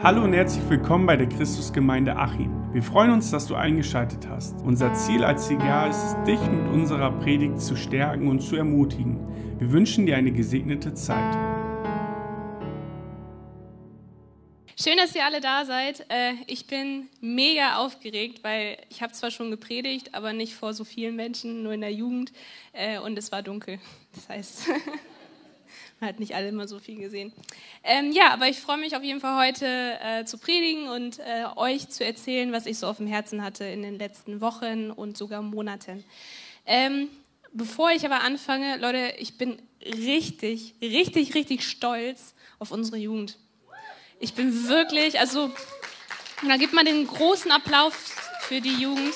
Hallo und herzlich willkommen bei der Christusgemeinde Achim. Wir freuen uns, dass du eingeschaltet hast. Unser Ziel als CGA ist es, dich mit unserer Predigt zu stärken und zu ermutigen. Wir wünschen dir eine gesegnete Zeit. Schön, dass ihr alle da seid. Äh, ich bin mega aufgeregt, weil ich habe zwar schon gepredigt, aber nicht vor so vielen Menschen, nur in der Jugend. Äh, und es war dunkel. Das heißt, hat nicht alle immer so viel gesehen. Ähm, ja, aber ich freue mich auf jeden Fall heute äh, zu predigen und äh, euch zu erzählen, was ich so auf dem Herzen hatte in den letzten Wochen und sogar Monaten. Ähm, bevor ich aber anfange, Leute, ich bin richtig, richtig, richtig stolz auf unsere Jugend. Ich bin wirklich, also, da gibt man den großen Applaus für die Jugend.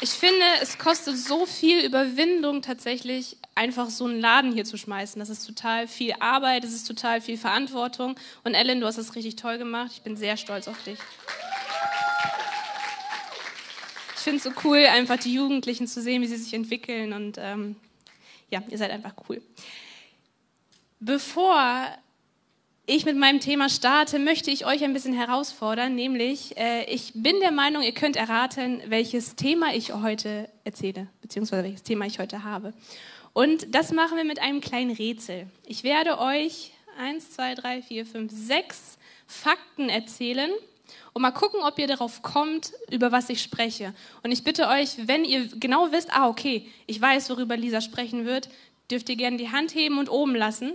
Ich finde, es kostet so viel Überwindung tatsächlich, einfach so einen Laden hier zu schmeißen. Das ist total viel Arbeit, das ist total viel Verantwortung. Und Ellen, du hast das richtig toll gemacht. Ich bin sehr stolz auf dich. Ich finde es so cool, einfach die Jugendlichen zu sehen, wie sie sich entwickeln. Und ähm, ja, ihr seid einfach cool. Bevor ich mit meinem Thema starte, möchte ich euch ein bisschen herausfordern, nämlich äh, ich bin der Meinung, ihr könnt erraten, welches Thema ich heute erzähle, beziehungsweise welches Thema ich heute habe. Und das machen wir mit einem kleinen Rätsel. Ich werde euch eins, zwei, drei, vier, fünf, sechs Fakten erzählen und mal gucken, ob ihr darauf kommt, über was ich spreche. Und ich bitte euch, wenn ihr genau wisst, ah, okay, ich weiß, worüber Lisa sprechen wird, dürft ihr gerne die Hand heben und oben lassen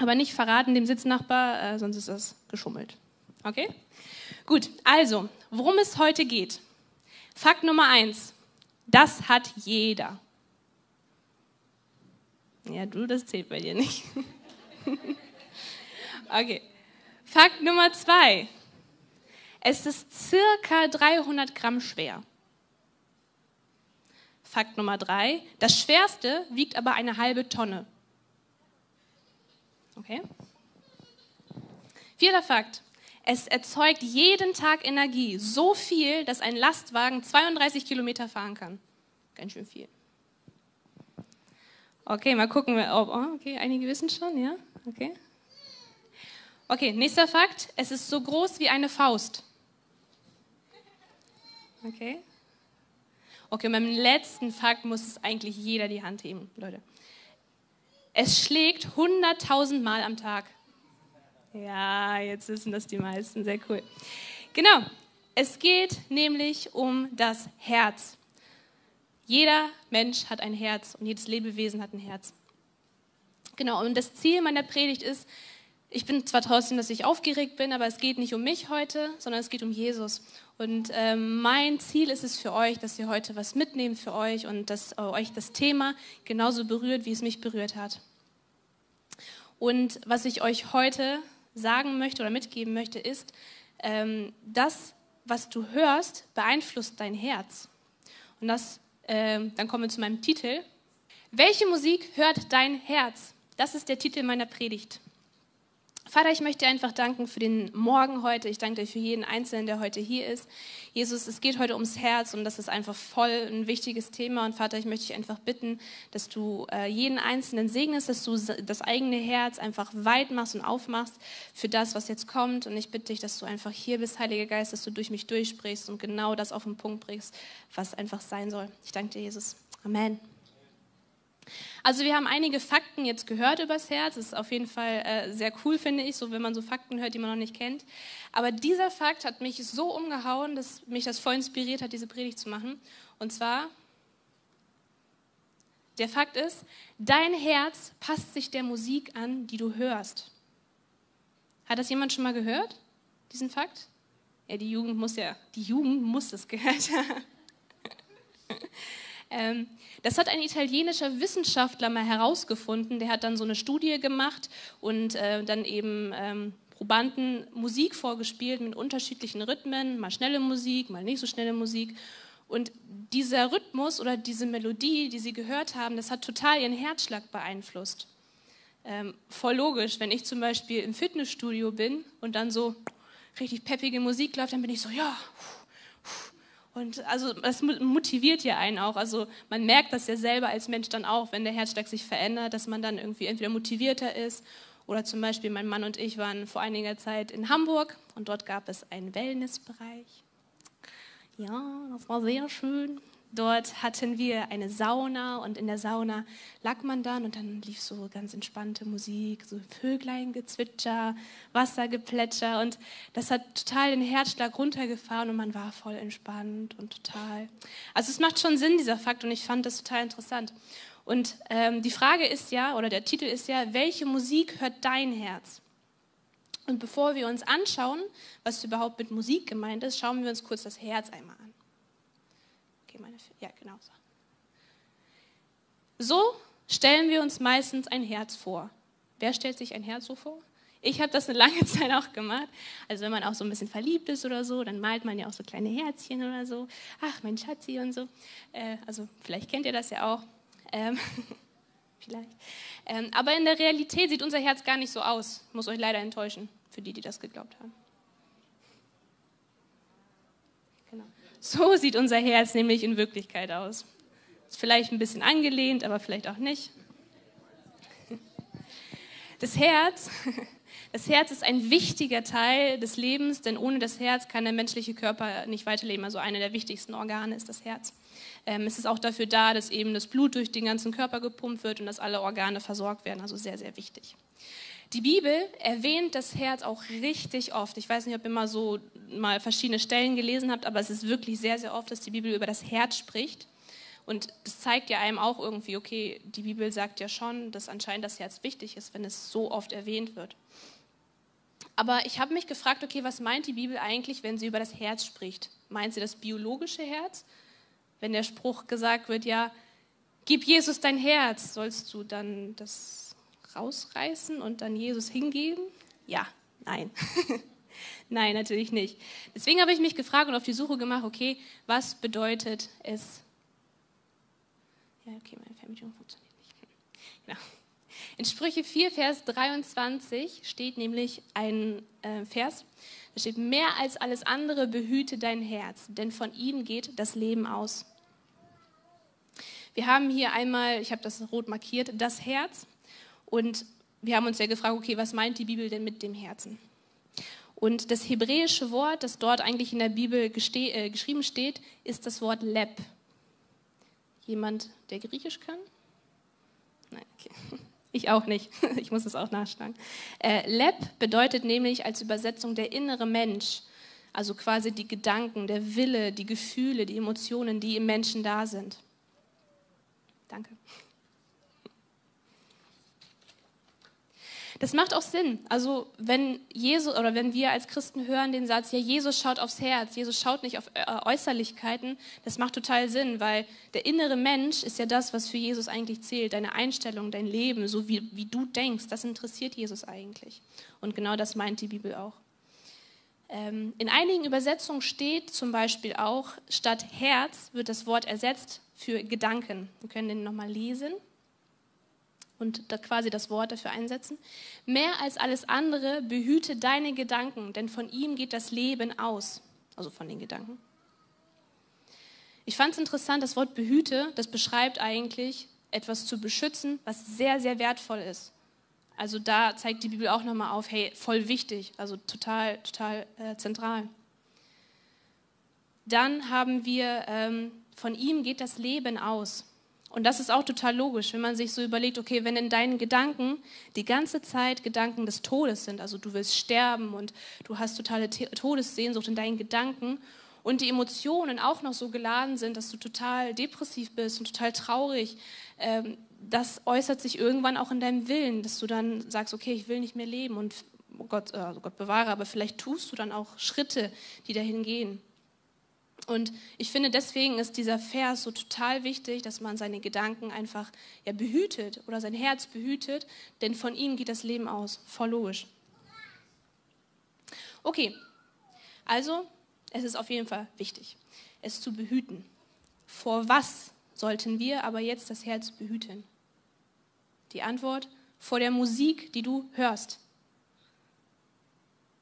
aber nicht verraten dem Sitznachbar, äh, sonst ist das geschummelt. Okay? Gut, also, worum es heute geht. Fakt Nummer eins. Das hat jeder. Ja, du, das zählt bei dir nicht. okay. Fakt Nummer zwei. Es ist circa 300 Gramm schwer. Fakt Nummer drei. Das Schwerste wiegt aber eine halbe Tonne. Okay? Vierter Fakt. Es erzeugt jeden Tag Energie, so viel, dass ein Lastwagen 32 Kilometer fahren kann. Ganz schön viel. Okay, mal gucken. Ob, oh, okay, einige wissen schon, ja? Okay. Okay, nächster Fakt. Es ist so groß wie eine Faust. Okay. Okay, beim letzten Fakt muss es eigentlich jeder die Hand heben, Leute. Es schlägt 100.000 Mal am Tag. Ja, jetzt wissen das die meisten. Sehr cool. Genau. Es geht nämlich um das Herz. Jeder Mensch hat ein Herz und jedes Lebewesen hat ein Herz. Genau. Und das Ziel meiner Predigt ist, ich bin zwar trotzdem, dass ich aufgeregt bin, aber es geht nicht um mich heute, sondern es geht um Jesus. Und ähm, mein Ziel ist es für euch, dass ihr heute was mitnehmt für euch und dass äh, euch das Thema genauso berührt, wie es mich berührt hat. Und was ich euch heute sagen möchte oder mitgeben möchte, ist, ähm, das, was du hörst, beeinflusst dein Herz. Und das, äh, dann kommen wir zu meinem Titel. Welche Musik hört dein Herz? Das ist der Titel meiner Predigt. Vater, ich möchte dir einfach danken für den Morgen heute. Ich danke dir für jeden Einzelnen, der heute hier ist. Jesus, es geht heute ums Herz und das ist einfach voll ein wichtiges Thema. Und Vater, ich möchte dich einfach bitten, dass du äh, jeden Einzelnen segnest, dass du das eigene Herz einfach weit machst und aufmachst für das, was jetzt kommt. Und ich bitte dich, dass du einfach hier bist, Heiliger Geist, dass du durch mich durchsprichst und genau das auf den Punkt bringst, was einfach sein soll. Ich danke dir, Jesus. Amen. Also wir haben einige Fakten jetzt gehört übers Herz. Das ist auf jeden Fall äh, sehr cool, finde ich, so wenn man so Fakten hört, die man noch nicht kennt. Aber dieser Fakt hat mich so umgehauen, dass mich das voll inspiriert hat, diese Predigt zu machen. Und zwar, der Fakt ist, dein Herz passt sich der Musik an, die du hörst. Hat das jemand schon mal gehört, diesen Fakt? Ja, die Jugend muss ja, die Jugend muss das gehört haben. Ähm, das hat ein italienischer Wissenschaftler mal herausgefunden. Der hat dann so eine Studie gemacht und äh, dann eben ähm, Probanden Musik vorgespielt mit unterschiedlichen Rhythmen, mal schnelle Musik, mal nicht so schnelle Musik. Und dieser Rhythmus oder diese Melodie, die sie gehört haben, das hat total ihren Herzschlag beeinflusst. Ähm, voll logisch, wenn ich zum Beispiel im Fitnessstudio bin und dann so richtig peppige Musik läuft, dann bin ich so, ja. Und also das motiviert ja einen auch. Also man merkt das ja selber als Mensch dann auch, wenn der Herzschlag sich verändert, dass man dann irgendwie entweder motivierter ist oder zum Beispiel mein Mann und ich waren vor einiger Zeit in Hamburg und dort gab es einen Wellnessbereich. Ja, das war sehr schön. Dort hatten wir eine Sauna und in der Sauna lag man dann und dann lief so ganz entspannte Musik, so Vögleingezwitscher, Wassergeplätscher und das hat total den Herzschlag runtergefahren und man war voll entspannt und total. Also es macht schon Sinn, dieser Fakt und ich fand das total interessant. Und ähm, die Frage ist ja, oder der Titel ist ja, welche Musik hört dein Herz? Und bevor wir uns anschauen, was überhaupt mit Musik gemeint ist, schauen wir uns kurz das Herz einmal an meine, ja, genau so. So stellen wir uns meistens ein Herz vor. Wer stellt sich ein Herz so vor? Ich habe das eine lange Zeit auch gemacht. Also wenn man auch so ein bisschen verliebt ist oder so, dann malt man ja auch so kleine Herzchen oder so. Ach, mein Schatzi und so. Äh, also vielleicht kennt ihr das ja auch. Ähm, vielleicht. Ähm, aber in der Realität sieht unser Herz gar nicht so aus. Muss euch leider enttäuschen, für die, die das geglaubt haben. So sieht unser Herz nämlich in Wirklichkeit aus. Ist vielleicht ein bisschen angelehnt, aber vielleicht auch nicht. Das Herz, das Herz ist ein wichtiger Teil des Lebens, denn ohne das Herz kann der menschliche Körper nicht weiterleben. Also eine der wichtigsten Organe ist das Herz. Ähm, es ist auch dafür da, dass eben das Blut durch den ganzen Körper gepumpt wird und dass alle Organe versorgt werden. Also sehr, sehr wichtig. Die Bibel erwähnt das Herz auch richtig oft. Ich weiß nicht, ob ihr mal so mal verschiedene Stellen gelesen habt, aber es ist wirklich sehr, sehr oft, dass die Bibel über das Herz spricht. Und das zeigt ja einem auch irgendwie, okay, die Bibel sagt ja schon, dass anscheinend das Herz wichtig ist, wenn es so oft erwähnt wird. Aber ich habe mich gefragt, okay, was meint die Bibel eigentlich, wenn sie über das Herz spricht? Meint sie das biologische Herz? Wenn der Spruch gesagt wird, ja, gib Jesus dein Herz, sollst du dann das rausreißen und dann Jesus hingeben? Ja, nein. nein, natürlich nicht. Deswegen habe ich mich gefragt und auf die Suche gemacht, okay, was bedeutet es? Ja, okay, meine Fernbedienung funktioniert nicht. Genau. In Sprüche 4, Vers 23 steht nämlich ein äh, Vers, da steht, mehr als alles andere behüte dein Herz, denn von ihm geht das Leben aus. Wir haben hier einmal, ich habe das rot markiert, das Herz. Und wir haben uns ja gefragt, okay, was meint die Bibel denn mit dem Herzen? Und das hebräische Wort, das dort eigentlich in der Bibel äh, geschrieben steht, ist das Wort Leb. Jemand, der Griechisch kann? Nein, okay. Ich auch nicht. Ich muss es auch nachschlagen. Äh, Leb bedeutet nämlich als Übersetzung der innere Mensch, also quasi die Gedanken, der Wille, die Gefühle, die Emotionen, die im Menschen da sind. Danke. Das macht auch Sinn. Also wenn Jesus oder wenn wir als Christen hören den Satz, ja, Jesus schaut aufs Herz, Jesus schaut nicht auf äh, Äußerlichkeiten, das macht total Sinn, weil der innere Mensch ist ja das, was für Jesus eigentlich zählt. Deine Einstellung, dein Leben, so wie, wie du denkst, das interessiert Jesus eigentlich. Und genau das meint die Bibel auch. Ähm, in einigen Übersetzungen steht zum Beispiel auch, statt Herz wird das Wort ersetzt für Gedanken. Wir können den nochmal lesen und da quasi das Wort dafür einsetzen. Mehr als alles andere behüte deine Gedanken, denn von ihm geht das Leben aus. Also von den Gedanken. Ich fand es interessant, das Wort behüte, das beschreibt eigentlich etwas zu beschützen, was sehr, sehr wertvoll ist. Also da zeigt die Bibel auch nochmal auf, hey, voll wichtig, also total, total äh, zentral. Dann haben wir, ähm, von ihm geht das Leben aus. Und das ist auch total logisch, wenn man sich so überlegt, okay, wenn in deinen Gedanken die ganze Zeit Gedanken des Todes sind, also du willst sterben und du hast totale Todessehnsucht in deinen Gedanken und die Emotionen auch noch so geladen sind, dass du total depressiv bist und total traurig, ähm, das äußert sich irgendwann auch in deinem Willen, dass du dann sagst, okay, ich will nicht mehr leben und Gott, also Gott bewahre, aber vielleicht tust du dann auch Schritte, die dahin gehen. Und ich finde, deswegen ist dieser Vers so total wichtig, dass man seine Gedanken einfach ja, behütet oder sein Herz behütet, denn von ihm geht das Leben aus. Voll logisch. Okay, also es ist auf jeden Fall wichtig, es zu behüten. Vor was sollten wir aber jetzt das Herz behüten? Die Antwort, vor der Musik, die du hörst.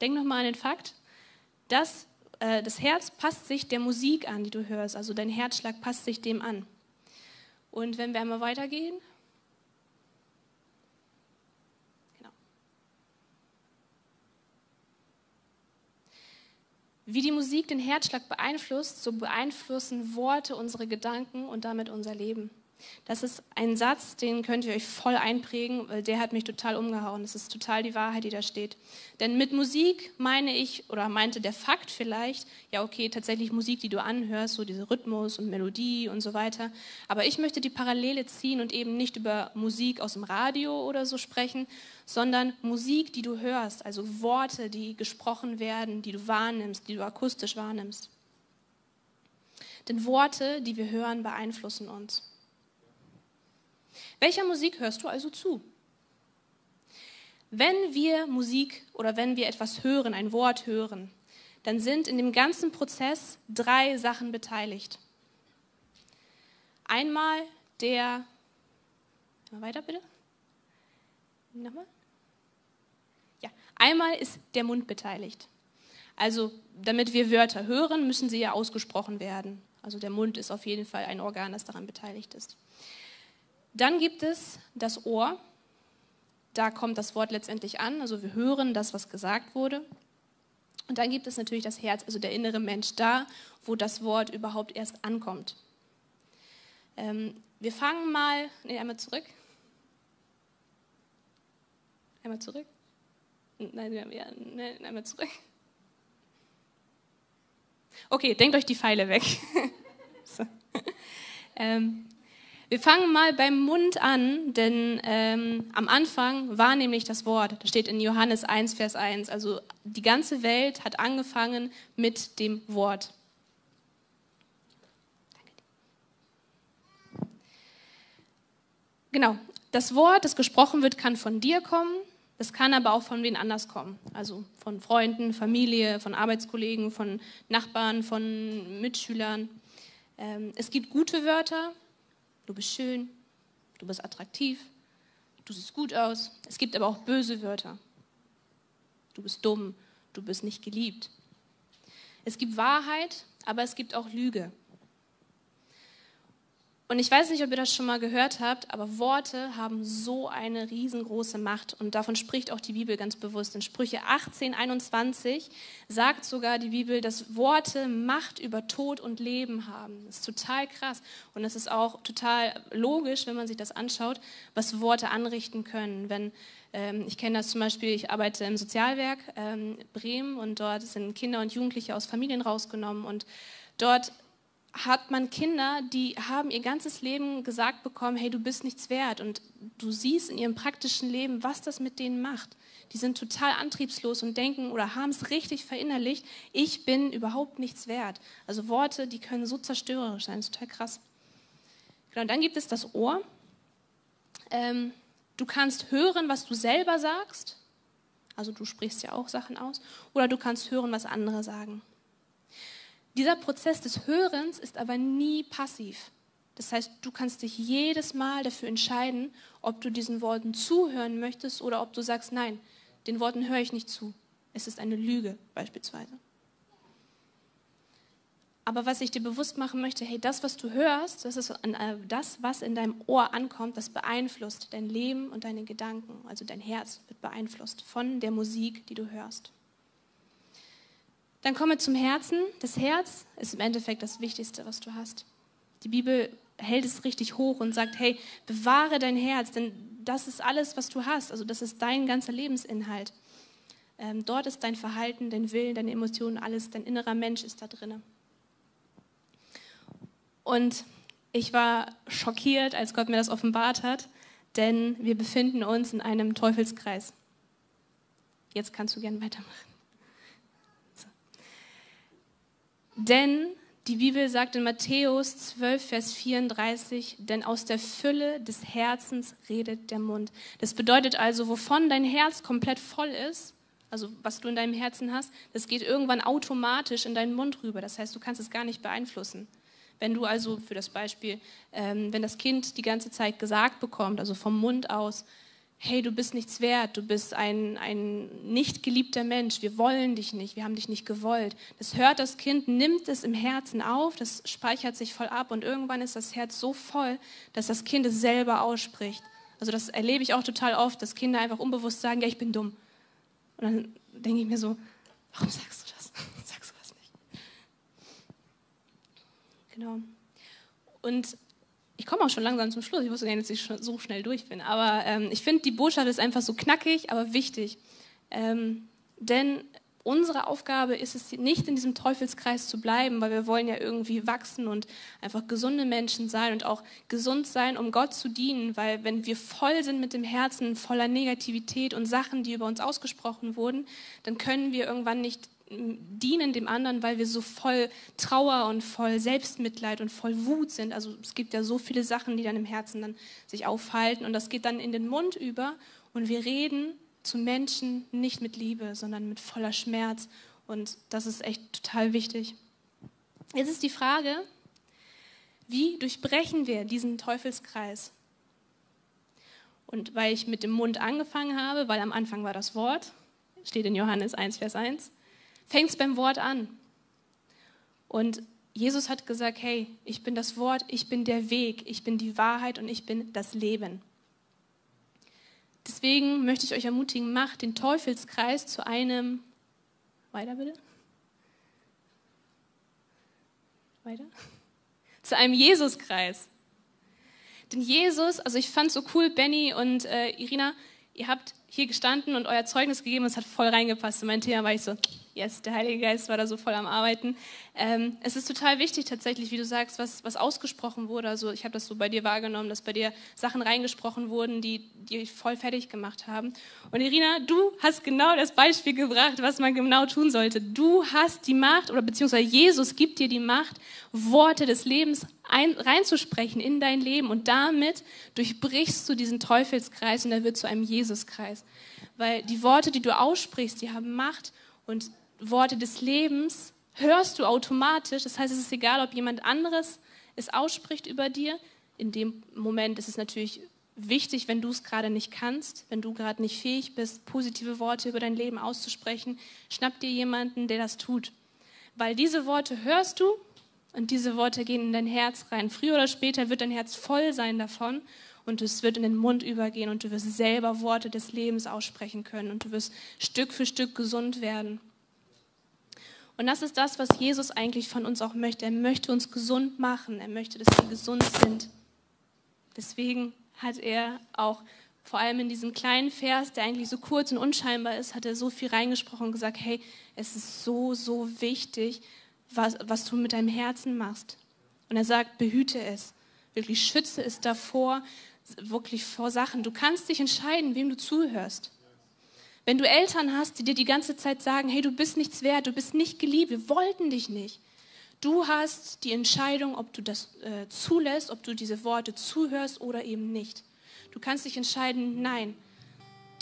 Denk nochmal an den Fakt, das äh, das Herz passt sich der Musik an, die du hörst. Also dein Herzschlag passt sich dem an. Und wenn wir einmal weitergehen. Genau. Wie die Musik den Herzschlag beeinflusst, so beeinflussen Worte unsere Gedanken und damit unser Leben. Das ist ein Satz, den könnt ihr euch voll einprägen, weil der hat mich total umgehauen. Das ist total die Wahrheit, die da steht. Denn mit Musik meine ich, oder meinte der Fakt vielleicht, ja okay, tatsächlich Musik, die du anhörst, so diese Rhythmus und Melodie und so weiter. Aber ich möchte die Parallele ziehen und eben nicht über Musik aus dem Radio oder so sprechen, sondern Musik, die du hörst, also Worte, die gesprochen werden, die du wahrnimmst, die du akustisch wahrnimmst. Denn Worte, die wir hören, beeinflussen uns. Welcher Musik hörst du also zu? Wenn wir Musik oder wenn wir etwas hören, ein Wort hören, dann sind in dem ganzen Prozess drei Sachen beteiligt. Einmal der, mal weiter bitte. Nochmal. Ja, einmal ist der Mund beteiligt. Also, damit wir Wörter hören, müssen sie ja ausgesprochen werden. Also der Mund ist auf jeden Fall ein Organ, das daran beteiligt ist. Dann gibt es das Ohr. Da kommt das Wort letztendlich an. Also wir hören das, was gesagt wurde. Und dann gibt es natürlich das Herz, also der innere Mensch, da, wo das Wort überhaupt erst ankommt. Ähm, wir fangen mal, nee, einmal zurück. Einmal zurück. Nein, ja, nein, einmal zurück. Okay, denkt euch die Pfeile weg. ähm, wir fangen mal beim Mund an, denn ähm, am Anfang war nämlich das Wort. Das steht in Johannes 1, Vers 1. Also die ganze Welt hat angefangen mit dem Wort. Genau, das Wort, das gesprochen wird, kann von dir kommen, es kann aber auch von wen anders kommen. Also von Freunden, Familie, von Arbeitskollegen, von Nachbarn, von Mitschülern. Ähm, es gibt gute Wörter, Du bist schön, du bist attraktiv, du siehst gut aus. Es gibt aber auch böse Wörter. Du bist dumm, du bist nicht geliebt. Es gibt Wahrheit, aber es gibt auch Lüge. Und ich weiß nicht, ob ihr das schon mal gehört habt, aber Worte haben so eine riesengroße Macht. Und davon spricht auch die Bibel ganz bewusst. In Sprüche 18, 21 sagt sogar die Bibel, dass Worte Macht über Tod und Leben haben. Das ist total krass. Und es ist auch total logisch, wenn man sich das anschaut, was Worte anrichten können. Wenn, ähm, ich kenne das zum Beispiel, ich arbeite im Sozialwerk ähm, Bremen und dort sind Kinder und Jugendliche aus Familien rausgenommen. Und dort hat man Kinder, die haben ihr ganzes Leben gesagt bekommen, hey, du bist nichts wert. Und du siehst in ihrem praktischen Leben, was das mit denen macht. Die sind total antriebslos und denken oder haben es richtig verinnerlicht, ich bin überhaupt nichts wert. Also Worte, die können so zerstörerisch sein, das ist total krass. Genau, und dann gibt es das Ohr. Ähm, du kannst hören, was du selber sagst. Also du sprichst ja auch Sachen aus. Oder du kannst hören, was andere sagen. Dieser Prozess des Hörens ist aber nie passiv. Das heißt, du kannst dich jedes Mal dafür entscheiden, ob du diesen Worten zuhören möchtest oder ob du sagst, nein, den Worten höre ich nicht zu. Es ist eine Lüge beispielsweise. Aber was ich dir bewusst machen möchte, hey, das, was du hörst, das ist äh, das, was in deinem Ohr ankommt, das beeinflusst dein Leben und deine Gedanken. Also dein Herz wird beeinflusst von der Musik, die du hörst. Dann komme zum Herzen. Das Herz ist im Endeffekt das Wichtigste, was du hast. Die Bibel hält es richtig hoch und sagt, hey, bewahre dein Herz, denn das ist alles, was du hast. Also das ist dein ganzer Lebensinhalt. Ähm, dort ist dein Verhalten, dein Willen, deine Emotionen, alles, dein innerer Mensch ist da drin. Und ich war schockiert, als Gott mir das offenbart hat, denn wir befinden uns in einem Teufelskreis. Jetzt kannst du gern weitermachen. Denn die Bibel sagt in Matthäus 12, Vers 34, denn aus der Fülle des Herzens redet der Mund. Das bedeutet also, wovon dein Herz komplett voll ist, also was du in deinem Herzen hast, das geht irgendwann automatisch in deinen Mund rüber. Das heißt, du kannst es gar nicht beeinflussen. Wenn du also für das Beispiel, ähm, wenn das Kind die ganze Zeit gesagt bekommt, also vom Mund aus, hey, du bist nichts wert, du bist ein, ein nicht geliebter Mensch, wir wollen dich nicht, wir haben dich nicht gewollt. Das hört das Kind, nimmt es im Herzen auf, das speichert sich voll ab und irgendwann ist das Herz so voll, dass das Kind es selber ausspricht. Also das erlebe ich auch total oft, dass Kinder einfach unbewusst sagen, ja, ich bin dumm. Und dann denke ich mir so, warum sagst du das? Sagst du das nicht? Genau. Und komme auch schon langsam zum Schluss. Ich wusste gar nicht, dass ich so schnell durch bin. Aber ähm, ich finde, die Botschaft ist einfach so knackig, aber wichtig. Ähm, denn unsere Aufgabe ist es nicht, in diesem Teufelskreis zu bleiben, weil wir wollen ja irgendwie wachsen und einfach gesunde Menschen sein und auch gesund sein, um Gott zu dienen. Weil wenn wir voll sind mit dem Herzen, voller Negativität und Sachen, die über uns ausgesprochen wurden, dann können wir irgendwann nicht dienen dem anderen, weil wir so voll Trauer und voll Selbstmitleid und voll Wut sind. Also es gibt ja so viele Sachen, die dann im Herzen dann sich aufhalten und das geht dann in den Mund über und wir reden zu Menschen nicht mit Liebe, sondern mit voller Schmerz und das ist echt total wichtig. Jetzt ist die Frage, wie durchbrechen wir diesen Teufelskreis? Und weil ich mit dem Mund angefangen habe, weil am Anfang war das Wort, steht in Johannes 1, Vers 1, fängt es beim Wort an. Und Jesus hat gesagt, hey, ich bin das Wort, ich bin der Weg, ich bin die Wahrheit und ich bin das Leben. Deswegen möchte ich euch ermutigen, macht den Teufelskreis zu einem, weiter bitte, weiter, zu einem Jesuskreis. Denn Jesus, also ich fand so cool, Benny und äh, Irina, ihr habt hier gestanden und euer Zeugnis gegeben, es hat voll reingepasst. In mein Thema war ich so, yes, der Heilige Geist war da so voll am Arbeiten. Ähm, es ist total wichtig tatsächlich, wie du sagst, was, was ausgesprochen wurde. Also ich habe das so bei dir wahrgenommen, dass bei dir Sachen reingesprochen wurden, die die voll fertig gemacht haben. Und Irina, du hast genau das Beispiel gebracht, was man genau tun sollte. Du hast die Macht, oder beziehungsweise Jesus gibt dir die Macht, Worte des Lebens ein, reinzusprechen in dein Leben. Und damit durchbrichst du diesen Teufelskreis und er wird zu einem Jesuskreis. Weil die Worte, die du aussprichst, die haben Macht und Worte des Lebens hörst du automatisch. Das heißt, es ist egal, ob jemand anderes es ausspricht über dir. In dem Moment ist es natürlich wichtig, wenn du es gerade nicht kannst, wenn du gerade nicht fähig bist, positive Worte über dein Leben auszusprechen, schnapp dir jemanden, der das tut. Weil diese Worte hörst du und diese Worte gehen in dein Herz rein. Früher oder später wird dein Herz voll sein davon und es wird in den Mund übergehen und du wirst selber Worte des Lebens aussprechen können und du wirst Stück für Stück gesund werden. Und das ist das, was Jesus eigentlich von uns auch möchte. Er möchte uns gesund machen. Er möchte, dass wir gesund sind. Deswegen hat er auch vor allem in diesem kleinen Vers, der eigentlich so kurz und unscheinbar ist, hat er so viel reingesprochen und gesagt, hey, es ist so, so wichtig, was, was du mit deinem Herzen machst. Und er sagt, behüte es, wirklich schütze es davor, wirklich vor Sachen. Du kannst dich entscheiden, wem du zuhörst. Wenn du Eltern hast, die dir die ganze Zeit sagen, hey, du bist nichts wert, du bist nicht geliebt, wir wollten dich nicht. Du hast die Entscheidung, ob du das äh, zulässt, ob du diese Worte zuhörst oder eben nicht. Du kannst dich entscheiden, nein,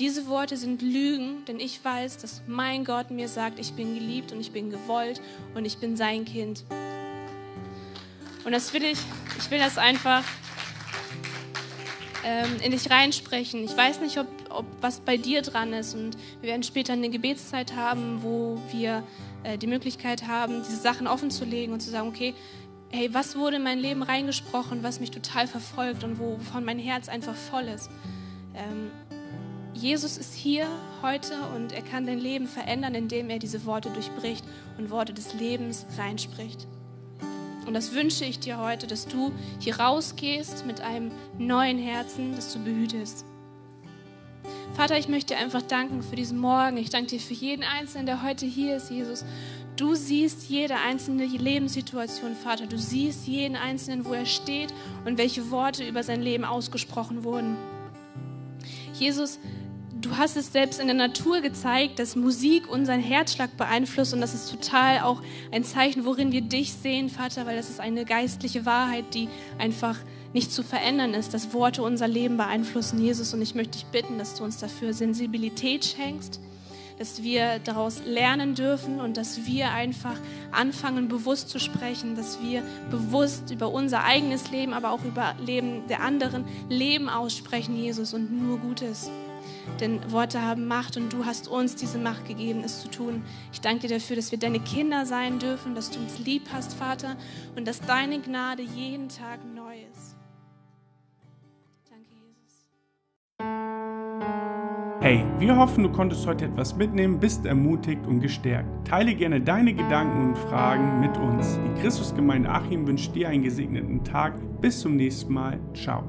diese Worte sind Lügen, denn ich weiß, dass mein Gott mir sagt, ich bin geliebt und ich bin gewollt und ich bin sein Kind. Und das will ich, ich will das einfach ähm, in dich reinsprechen. Ich weiß nicht, ob, ob was bei dir dran ist. Und wir werden später eine Gebetszeit haben, wo wir äh, die Möglichkeit haben, diese Sachen offen zu legen und zu sagen, okay, hey, was wurde in mein Leben reingesprochen, was mich total verfolgt und wovon mein Herz einfach voll ist. Ähm, Jesus ist hier heute und er kann dein Leben verändern, indem er diese Worte durchbricht und Worte des Lebens reinspricht. Und das wünsche ich dir heute, dass du hier rausgehst mit einem neuen Herzen, das du behütest. Vater, ich möchte dir einfach danken für diesen Morgen. Ich danke dir für jeden Einzelnen, der heute hier ist, Jesus. Du siehst jede einzelne Lebenssituation, Vater. Du siehst jeden Einzelnen, wo er steht und welche Worte über sein Leben ausgesprochen wurden. Jesus, du hast es selbst in der Natur gezeigt, dass Musik unseren Herzschlag beeinflusst und das ist total auch ein Zeichen, worin wir dich sehen, Vater, weil das ist eine geistliche Wahrheit, die einfach nicht zu verändern ist, dass Worte unser Leben beeinflussen, Jesus. Und ich möchte dich bitten, dass du uns dafür Sensibilität schenkst, dass wir daraus lernen dürfen und dass wir einfach anfangen, bewusst zu sprechen, dass wir bewusst über unser eigenes Leben, aber auch über Leben der anderen Leben aussprechen, Jesus, und nur Gutes. Denn Worte haben Macht und du hast uns diese Macht gegeben, es zu tun. Ich danke dir dafür, dass wir deine Kinder sein dürfen, dass du uns lieb hast, Vater, und dass deine Gnade jeden Tag neu ist. Danke, Jesus. Hey, wir hoffen, du konntest heute etwas mitnehmen, bist ermutigt und gestärkt. Teile gerne deine Gedanken und Fragen mit uns. Die Christusgemeinde Achim wünscht dir einen gesegneten Tag. Bis zum nächsten Mal. Ciao.